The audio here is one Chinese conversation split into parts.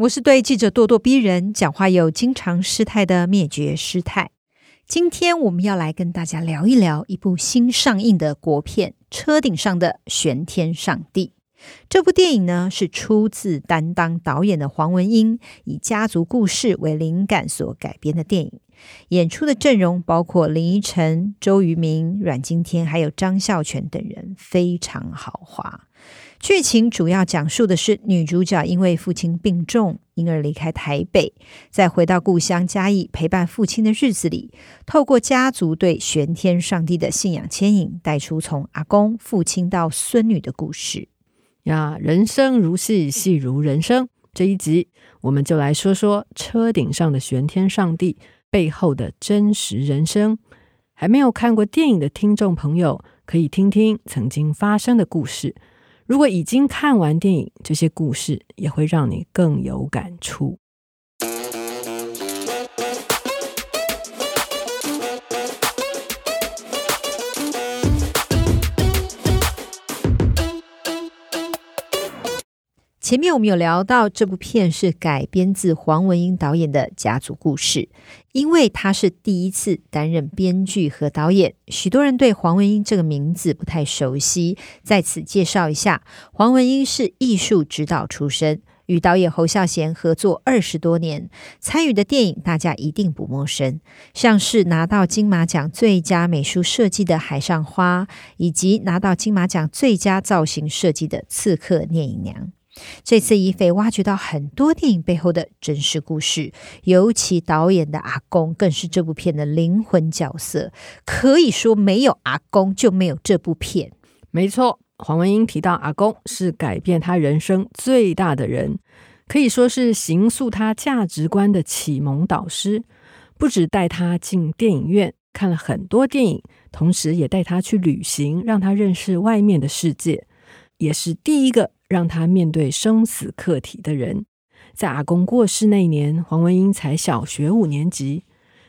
我是对记者咄咄逼人、讲话又经常失态的灭绝师太。今天我们要来跟大家聊一聊一部新上映的国片《车顶上的玄天上帝》。这部电影呢，是出自担当导演的黄文英以家族故事为灵感所改编的电影。演出的阵容包括林依晨、周渝民、阮经天，还有张孝全等人，非常豪华。剧情主要讲述的是女主角因为父亲病重，因而离开台北，在回到故乡嘉义陪伴父亲的日子里，透过家族对玄天上帝的信仰牵引，带出从阿公、父亲到孙女的故事。呀，人生如戏，戏如人生。这一集我们就来说说车顶上的玄天上帝背后的真实人生。还没有看过电影的听众朋友，可以听听曾经发生的故事。如果已经看完电影，这些故事也会让你更有感触。前面我们有聊到，这部片是改编自黄文英导演的家族故事，因为他是第一次担任编剧和导演，许多人对黄文英这个名字不太熟悉。在此介绍一下，黄文英是艺术指导出身，与导演侯孝贤合作二十多年，参与的电影大家一定不陌生，像是拿到金马奖最佳美术设计的《海上花》，以及拿到金马奖最佳造型设计的《刺客聂隐娘》。这次怡斐挖掘到很多电影背后的真实故事，尤其导演的阿公更是这部片的灵魂角色，可以说没有阿公就没有这部片。没错，黄文英提到阿公是改变他人生最大的人，可以说是形塑他价值观的启蒙导师，不止带他进电影院看了很多电影，同时也带他去旅行，让他认识外面的世界，也是第一个。让他面对生死课题的人，在阿公过世那年，黄文英才小学五年级。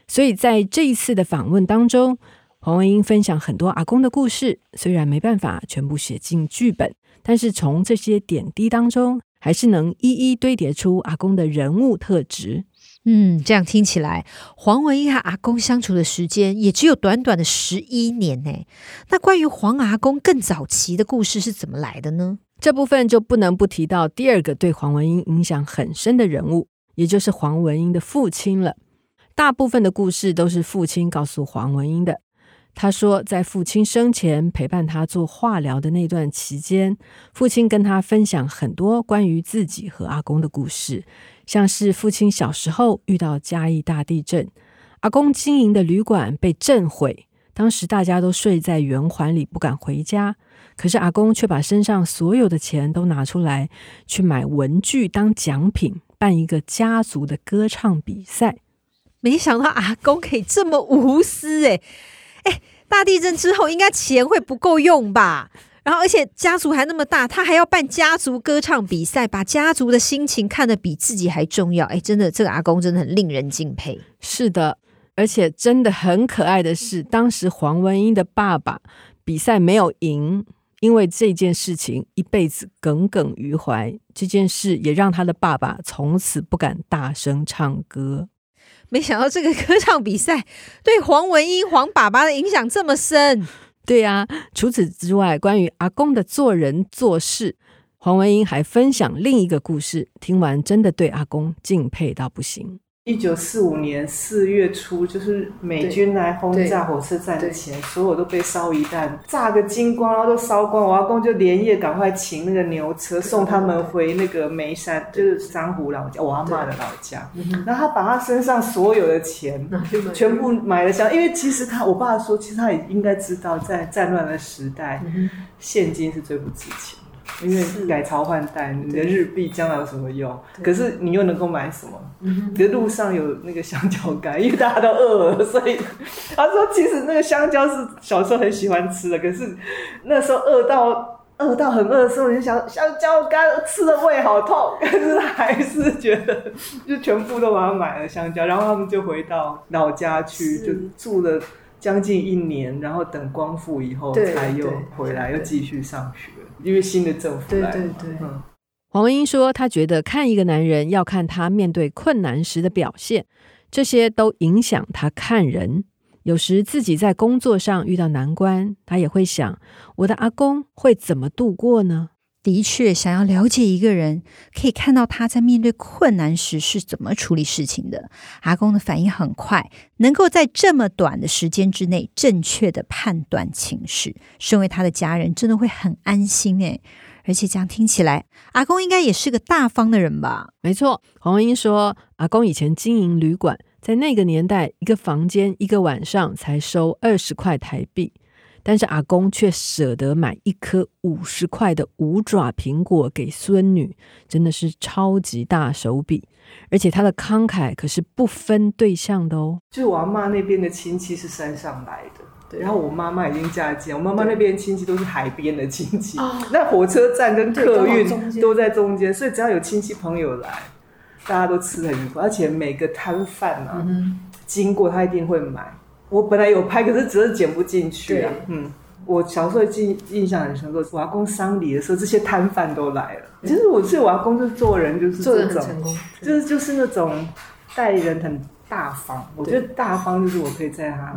所以在这一次的访问当中，黄文英分享很多阿公的故事，虽然没办法全部写进剧本，但是从这些点滴当中，还是能一一堆叠出阿公的人物特质。嗯，这样听起来，黄文英和阿公相处的时间也只有短短的十一年呢。那关于黄阿公更早期的故事是怎么来的呢？这部分就不能不提到第二个对黄文英影响很深的人物，也就是黄文英的父亲了。大部分的故事都是父亲告诉黄文英的。他说，在父亲生前陪伴他做化疗的那段期间，父亲跟他分享很多关于自己和阿公的故事，像是父亲小时候遇到嘉义大地震，阿公经营的旅馆被震毁，当时大家都睡在圆环里，不敢回家。可是阿公却把身上所有的钱都拿出来去买文具当奖品，办一个家族的歌唱比赛。没想到阿公可以这么无私诶，诶，大地震之后应该钱会不够用吧？然后而且家族还那么大，他还要办家族歌唱比赛，把家族的心情看得比自己还重要。诶，真的这个阿公真的很令人敬佩。是的，而且真的很可爱的是，当时黄文英的爸爸比赛没有赢。因为这件事情一辈子耿耿于怀，这件事也让他的爸爸从此不敢大声唱歌。没想到这个歌唱比赛对黄文英黄爸爸的影响这么深。对呀，除此之外，关于阿公的做人做事，黄文英还分享另一个故事。听完真的对阿公敬佩到不行。一九四五年四月初，就是美军来轰炸火车站之前，所有都被烧一弹，炸个精光，然后都烧光。我阿公就连夜赶快请那个牛车送他们回那个眉山，就是珊瑚老家，我阿妈的老家。然后他把他身上所有的钱全部买了箱，因为其实他，我爸说，其实他也应该知道，在战乱的时代，现金是最不值钱的。因为改朝换代，你的日币将来有什么用？可是你又能够买什么？嗯，可是路上有那个香蕉干，因为大家都饿了，所以他说其实那个香蕉是小时候很喜欢吃的，可是那时候饿到。饿到很饿的时候，你就想香蕉干吃的胃好痛，可是还是觉得就全部都把它买了香蕉，然后他们就回到老家去，就住了将近一年，然后等光复以后才又回来，又继续上学，因为新的政府来。对对对。嗯，黄文英说，她觉得看一个男人要看他面对困难时的表现，这些都影响他看人。有时自己在工作上遇到难关，他也会想：我的阿公会怎么度过呢？的确，想要了解一个人，可以看到他在面对困难时是怎么处理事情的。阿公的反应很快，能够在这么短的时间之内正确的判断情势，身为他的家人真的会很安心诶。而且这样听起来，阿公应该也是个大方的人吧？没错，黄文英说，阿公以前经营旅馆。在那个年代，一个房间一个晚上才收二十块台币，但是阿公却舍得买一颗五十块的五爪苹果给孙女，真的是超级大手笔。而且他的慷慨可是不分对象的哦。就是我阿妈那边的亲戚是山上来的，对，然后我妈妈已经嫁接，我妈妈那边亲戚都是海边的亲戚，那火车站跟客运都在中间，所以只要有亲戚朋友来。大家都吃得很愉快，而且每个摊贩啊，嗯、经过他一定会买。我本来有拍，可是只是剪不进去啊。嗯，我小时候记印象很深刻，我阿公丧礼的时候，这些摊贩都来了。其实我是我阿公，就是做人就是做这种，就是就是那种待人很大方。我觉得大方就是我可以在他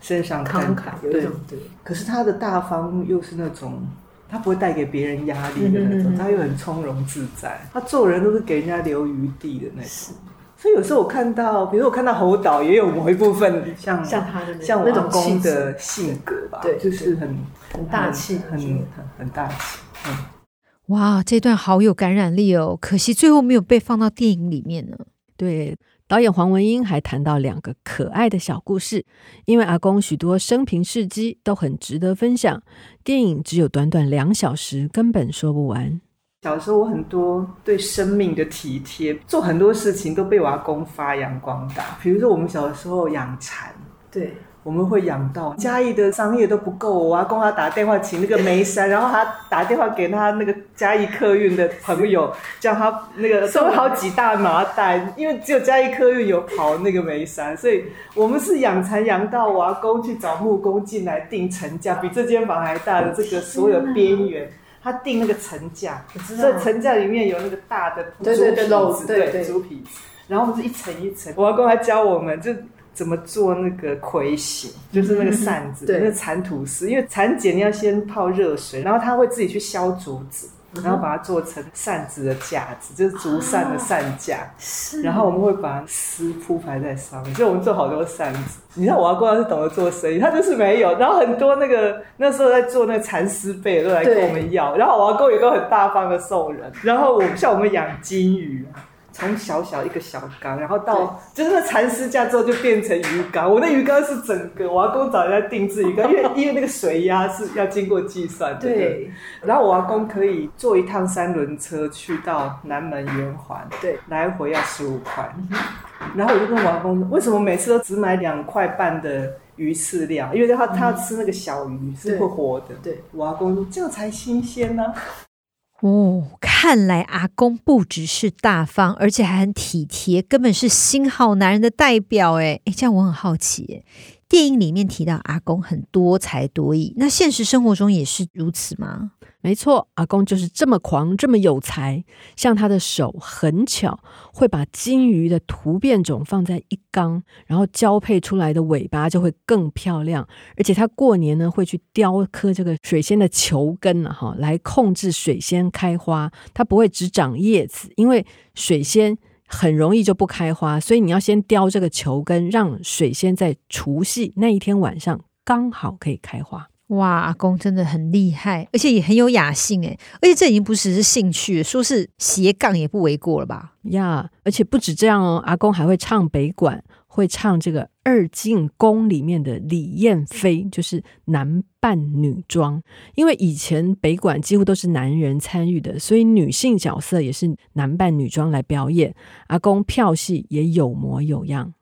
身上看看，有一种对。可是他的大方又是那种。他不会带给别人压力的那种，他又很从容自在。他做人都是给人家留余地的那种。所以有时候我看到，比如我看到侯导，也有某一部分像像他的像我阿公的性格吧，对，就是很很大气，很很很大气。嗯，哇，这段好有感染力哦！可惜最后没有被放到电影里面呢。对。导演黄文英还谈到两个可爱的小故事，因为阿公许多生平事迹都很值得分享，电影只有短短两小时，根本说不完。小时候我很多对生命的体贴，做很多事情都被我阿公发扬光大。比如说我们小时候养蚕，对。我们会养到嘉义的商业都不够，我阿公他打电话请那个梅山，然后他打电话给他那个嘉义客运的朋友，叫他那个收好几大麻袋，因为只有嘉义客运有跑那个梅山，所以我们是养蚕养到我阿公去找木工进来定层架，比这间房还大的这个所有边缘，他定那个层架，所以层架里面有那个大的竹皮子，对对猪皮子，然后我们是一层一层，我阿公还教我们就。怎么做那个葵形，就是那个扇子，嗯、那个蚕吐丝。因为蚕茧你要先泡热水，然后它会自己去削竹子，然后把它做成扇子的架子，就是竹扇的扇架。是、啊。然后我们会把丝铺排在上面，所以我们做好多扇子。你看我阿公要是懂得做生意，他就是没有。然后很多那个那时候在做那个蚕丝被都来跟我们要，然后我阿公也都很大方的送人。然后我像我们养金鱼。从小小一个小缸，然后到就是那蚕丝架之后就变成鱼缸。我那鱼缸是整个，我阿公找人家定制鱼缸，因为 因为那个水压是要经过计算的。对。然后我阿公可以坐一趟三轮车去到南门圆环，对，来回要十五块。然后我就跟我阿公说，为什么每次都只买两块半的鱼饲料？因为他他要吃那个小鱼是会活的。对。对我阿公说这样才新鲜呢、啊。哦，看来阿公不只是大方，而且还很体贴，根本是新好男人的代表。哎哎，这样我很好奇，电影里面提到阿公很多才多艺，那现实生活中也是如此吗？没错，阿公就是这么狂，这么有才。像他的手很巧，会把金鱼的突变种放在一缸，然后交配出来的尾巴就会更漂亮。而且他过年呢会去雕刻这个水仙的球根啊，哈，来控制水仙开花。它不会只长叶子，因为水仙很容易就不开花，所以你要先雕这个球根，让水仙在除夕那一天晚上刚好可以开花。哇，阿公真的很厉害，而且也很有雅兴诶，而且这已经不只是兴趣，说是斜杠也不为过了吧？呀，而且不止这样哦，阿公还会唱北管，会唱这个《二进宫》里面的李燕飞，就是男扮女装，因为以前北管几乎都是男人参与的，所以女性角色也是男扮女装来表演。阿公票戏也有模有样。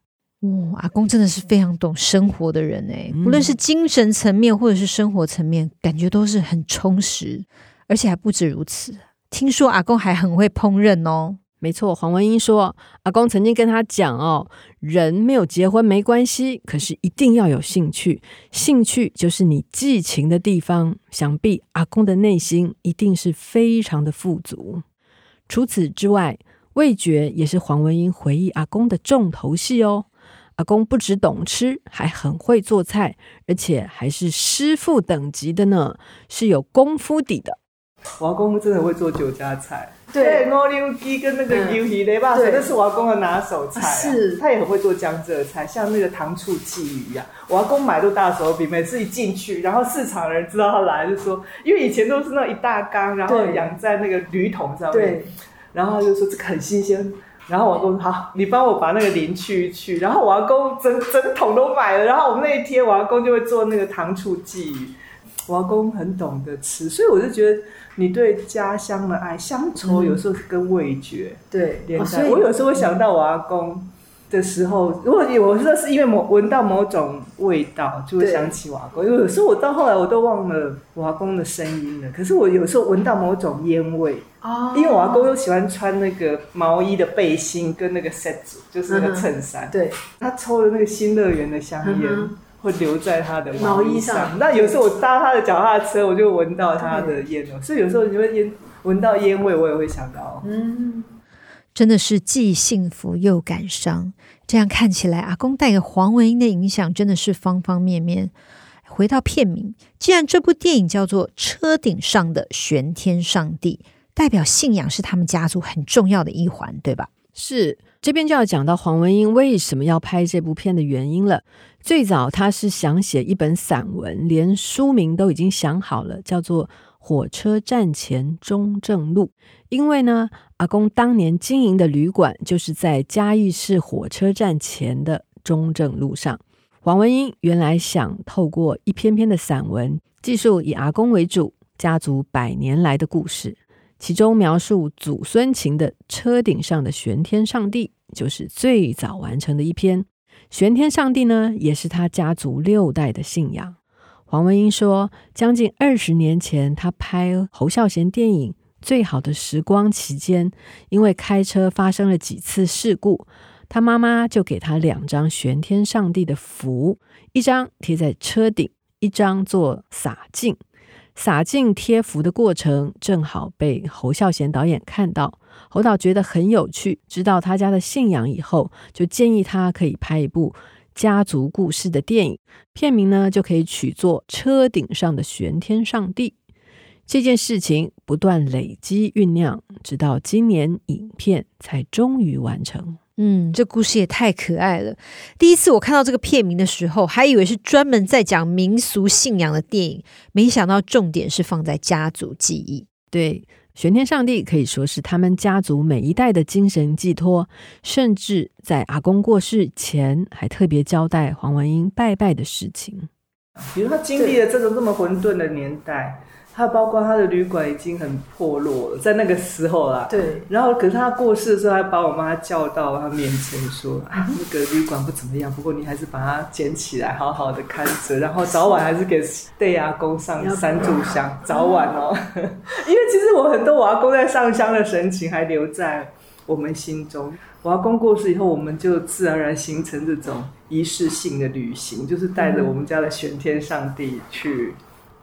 哦，阿公真的是非常懂生活的人哎，无论是精神层面或者是生活层面，感觉都是很充实，而且还不止如此。听说阿公还很会烹饪哦。没错，黄文英说，阿公曾经跟他讲哦，人没有结婚没关系，可是一定要有兴趣，兴趣就是你寄情的地方。想必阿公的内心一定是非常的富足。除此之外，味觉也是黄文英回忆阿公的重头戏哦。阿公不只懂吃，还很会做菜，而且还是师傅等级的呢，是有功夫底的。我阿公真的会做酒家菜，对，乌溜鸡跟那个鱿鱼雷巴水，那是我阿公的拿手菜，啊。是，他也很会做江浙菜，像那个糖醋鲫鱼呀，我阿公买都大手笔，每次一进去，然后市场人知道他来，就说，因为以前都是那一大缸，然后养在那个铝桶上面，对，然后他就说这个很新鲜。然后我阿公说好，你帮我把那个鳞去一去。然后我阿公整整桶都买了。然后我们那一天，我阿公就会做那个糖醋鲫鱼。我阿公很懂得吃，所以我就觉得你对家乡的爱，乡愁有时候是跟味觉对连在。我有时候会想到我阿公的时候，如果我说是因为某闻到某种味道，就会想起瓦工。因为有时候我到后来我都忘了瓦工的声音了。可是我有时候闻到某种烟味。哦，因为瓦工又喜欢穿那个毛衣的背心跟那个 set 就是那个衬衫。对，他抽的那个新乐园的香烟会留在他的毛衣上。那有时候我搭他的脚踏车，我就闻到他的烟了。所以有时候你会烟闻到烟味，我也会想到。嗯，真的是既幸福又感伤。这样看起来，阿公带给黄文英的影响真的是方方面面。回到片名，既然这部电影叫做《车顶上的玄天上帝》。代表信仰是他们家族很重要的一环，对吧？是，这边就要讲到黄文英为什么要拍这部片的原因了。最早他是想写一本散文，连书名都已经想好了，叫做《火车站前中正路》。因为呢，阿公当年经营的旅馆就是在嘉义市火车站前的中正路上。黄文英原来想透过一篇篇的散文，记述以阿公为主，家族百年来的故事。其中描述祖孙情的车顶上的玄天上帝，就是最早完成的一篇。玄天上帝呢，也是他家族六代的信仰。黄文英说，将近二十年前，他拍侯孝贤电影《最好的时光》期间，因为开车发生了几次事故，他妈妈就给他两张玄天上帝的符，一张贴在车顶，一张做洒净。洒净贴符的过程正好被侯孝贤导演看到，侯导觉得很有趣，知道他家的信仰以后，就建议他可以拍一部家族故事的电影，片名呢就可以取作《车顶上的玄天上帝》。这件事情不断累积酝酿，直到今年影片才终于完成。嗯，这故事也太可爱了。第一次我看到这个片名的时候，还以为是专门在讲民俗信仰的电影，没想到重点是放在家族记忆。对，玄天上帝可以说是他们家族每一代的精神寄托，甚至在阿公过世前，还特别交代黄文英拜拜的事情。比如他经历了这种这么混沌的年代。他包括他的旅馆已经很破落了，在那个时候啦。对。然后，可是他过世的时候，还把我妈叫到他面前说：“ 啊，那个旅馆不怎么样，不过你还是把它捡起来，好好的看着，然后早晚还是给对阿公上三炷香，早晚哦。因为其实我很多我阿公在上香的神情还留在我们心中。我阿公过世以后，我们就自然而然形成这种仪式性的旅行，就是带着我们家的玄天上帝去。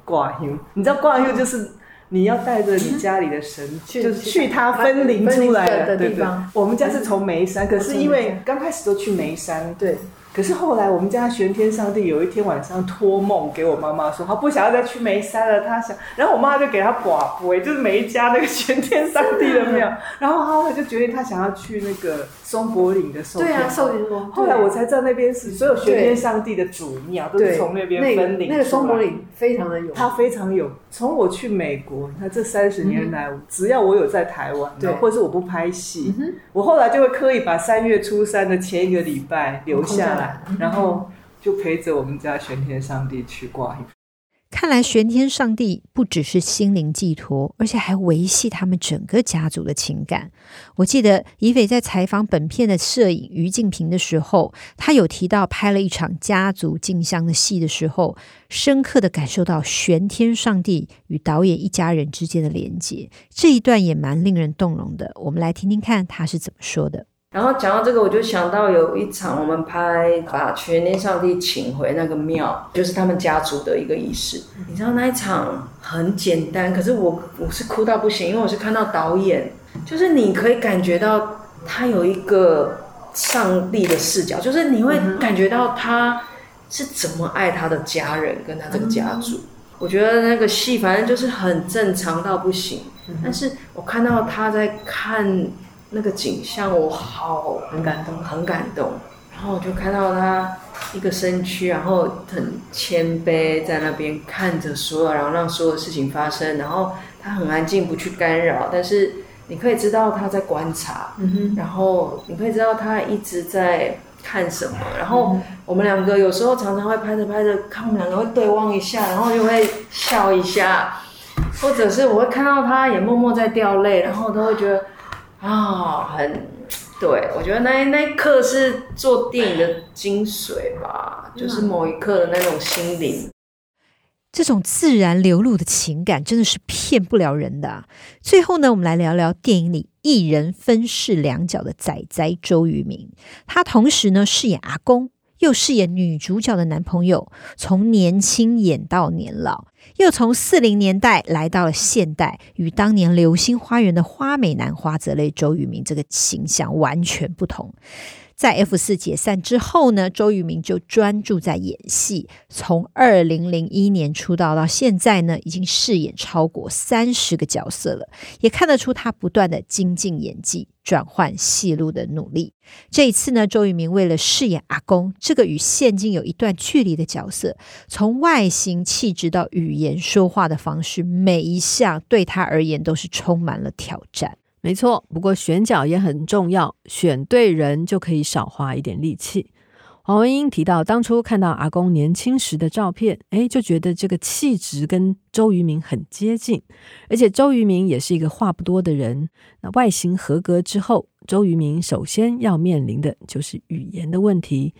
挂香，你知道挂香就是你要带着你家里的神，就是去他分灵出来的地方。我们家是从眉山，可是因为刚开始都去眉山，对。可是后来，我们家玄天上帝有一天晚上托梦给我妈妈说，他不想要再去眉山了，他想，然后我妈就给他挂布，就是每一家那个玄天上帝的庙，然后他就决定他想要去那个松柏岭的寿。对啊，寿。后来我才知道那边是所有玄天上帝的主庙都是从那边分灵。那个松柏岭非常的有，它非常有。从我去美国，那这三十年来，只要我有在台湾，对，或者是我不拍戏，我后来就会刻意把三月初三的前一个礼拜留下来。然后就陪着我们家玄天上帝去挂。看来玄天上帝不只是心灵寄托，而且还维系他们整个家族的情感。我记得以斐在采访本片的摄影于静平的时候，他有提到拍了一场家族进香的戏的时候，深刻的感受到玄天上帝与导演一家人之间的连接。这一段也蛮令人动容的。我们来听听看他是怎么说的。然后讲到这个，我就想到有一场我们拍把全天上帝请回那个庙，就是他们家族的一个仪式。你知道那一场很简单，可是我我是哭到不行，因为我是看到导演，就是你可以感觉到他有一个上帝的视角，就是你会感觉到他是怎么爱他的家人跟他这个家族。我觉得那个戏反正就是很正常到不行，但是我看到他在看。那个景象我好很感动，很感动。然后我就看到他一个身躯，然后很谦卑在那边看着所有，然后让所有事情发生。然后他很安静，不去干扰，但是你可以知道他在观察。嗯哼。然后你可以知道他一直在看什么。然后我们两个有时候常常会拍着拍着，看我们两个会对望一下，然后就会笑一下，或者是我会看到他也默默在掉泪，然后都会觉得。啊、哦，很对，我觉得那那一刻是做电影的精髓吧，就是某一刻的那种心灵，这种自然流露的情感真的是骗不了人的。最后呢，我们来聊聊电影里一人分饰两角的仔仔周渝民，他同时呢饰演阿公。又饰演女主角的男朋友，从年轻演到年老，又从四零年代来到了现代，与当年《流星花园》的花美男花泽类周渝民这个形象完全不同。在 F 四解散之后呢，周渝民就专注在演戏。从二零零一年出道到现在呢，已经饰演超过三十个角色了，也看得出他不断的精进演技、转换戏路的努力。这一次呢，周渝民为了饰演阿公这个与现今有一段距离的角色，从外形、气质到语言、说话的方式，每一项对他而言都是充满了挑战。没错，不过选角也很重要，选对人就可以少花一点力气。黄文英提到，当初看到阿公年轻时的照片，哎，就觉得这个气质跟周渝民很接近，而且周渝民也是一个话不多的人。那外形合格之后，周渝民首先要面临的就是语言的问题。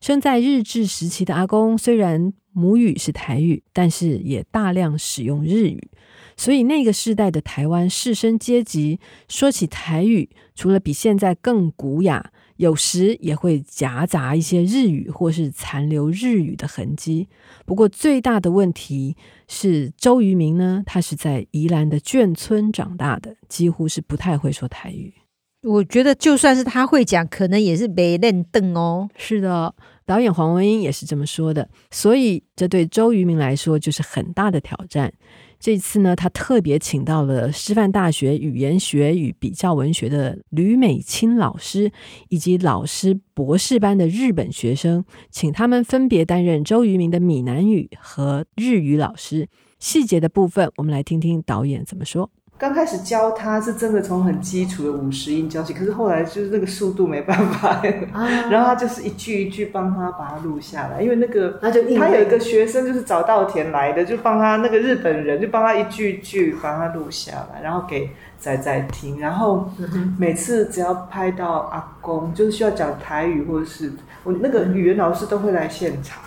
生在日治时期的阿公，虽然母语是台语，但是也大量使用日语。所以那个时代的台湾士绅阶级说起台语，除了比现在更古雅，有时也会夹杂一些日语或是残留日语的痕迹。不过最大的问题是周渝民呢，他是在宜兰的眷村长大的，几乎是不太会说台语。我觉得就算是他会讲，可能也是没认凳哦。是的，导演黄文英也是这么说的。所以这对周渝民来说就是很大的挑战。这次呢，他特别请到了师范大学语言学与比较文学的吕美清老师，以及老师博士班的日本学生，请他们分别担任周渝民的闽南语和日语老师。细节的部分，我们来听听导演怎么说。刚开始教他是真的从很基础的五十音教起，可是后来就是那个速度没办法，啊、然后他就是一句一句帮他把它录下来，因为那个他就他有一个学生就是早稻田来的，就帮他那个日本人就帮他一句一句把它录下来，然后给仔仔听，然后每次只要拍到阿公就是需要讲台语或者是我那个语言老师都会来现场。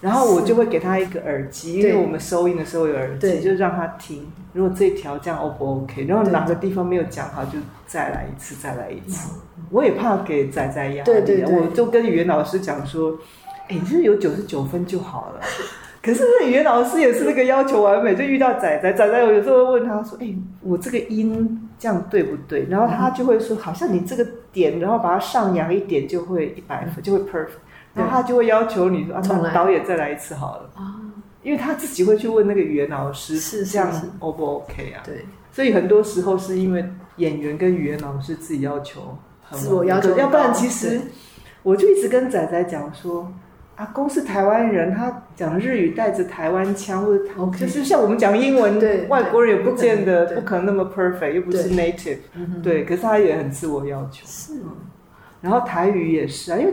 然后我就会给他一个耳机，因为我们收音的时候有耳机，就让他听。如果这一条这样 O 不 OK？然后哪个地方没有讲好，就再来一次，再来一次。我也怕给仔仔压力，对对对，我就跟语言老师讲说：“哎，你是有九十九分就好了。”可是那语言老师也是那个要求完美，就遇到仔仔，仔仔我有时候会问他说：“哎，我这个音这样对不对？”然后他就会说：“好像你这个点，然后把它上扬一点，就会一百分，就会 perfect。”然后他就会要求你说：“啊，那导演再来一次好了。”啊，因为他自己会去问那个语言老师是这样 O 不 OK 啊？对，所以很多时候是因为演员跟语言老师自己要求很自我要求，要不然其实我就一直跟仔仔讲说：“阿公是台湾人，他讲日语带着台湾腔，或者就是像我们讲英文，对外国人也不见得不可能那么 perfect，又不是 native，对，可是他也很自我要求。是，然后台语也是啊，因为。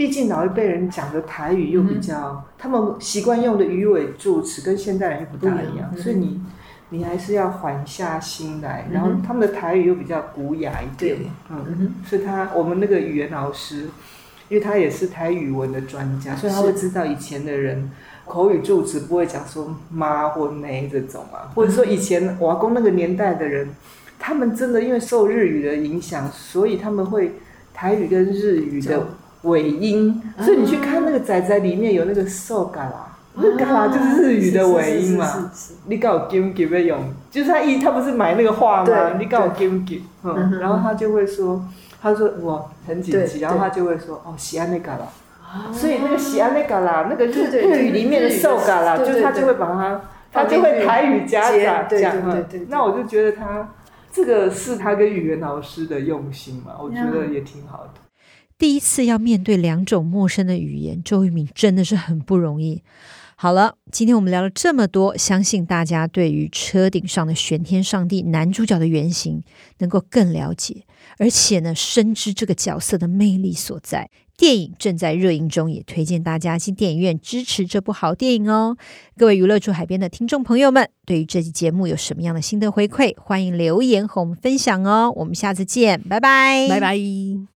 毕竟老一辈人讲的台语又比较，嗯、他们习惯用的语尾助词跟现代人又不大一样，嗯、所以你你还是要缓下心来。然后他们的台语又比较古雅一点，嗯，嗯所以他我们那个语言老师，因为他也是台语文的专家，所以他会知道以前的人口语助词不会讲说妈或妹这种啊，或者说以前我阿公那个年代的人，他们真的因为受日语的影响，所以他们会台语跟日语的。尾音，所以你去看那个仔仔里面有那个瘦嘎啦，那嘎啦就是日语的尾音嘛。你告我 give give 用，就是他一他不是买那个画吗？你告我 give give，嗯，然后他就会说，他说我很紧急，然后他就会说哦喜安那嘎啦，所以那个喜安那嘎啦，那个日日语里面的瘦嘎啦，就是他就会把它，他就会台语夹杂讲，那我就觉得他这个是他跟语言老师的用心嘛，我觉得也挺好的。第一次要面对两种陌生的语言，周渝民真的是很不容易。好了，今天我们聊了这么多，相信大家对于车顶上的玄天上帝男主角的原型能够更了解，而且呢，深知这个角色的魅力所在。电影正在热映中，也推荐大家进电影院支持这部好电影哦。各位娱乐驻海边的听众朋友们，对于这期节目有什么样的心得回馈，欢迎留言和我们分享哦。我们下次见，拜拜，拜拜。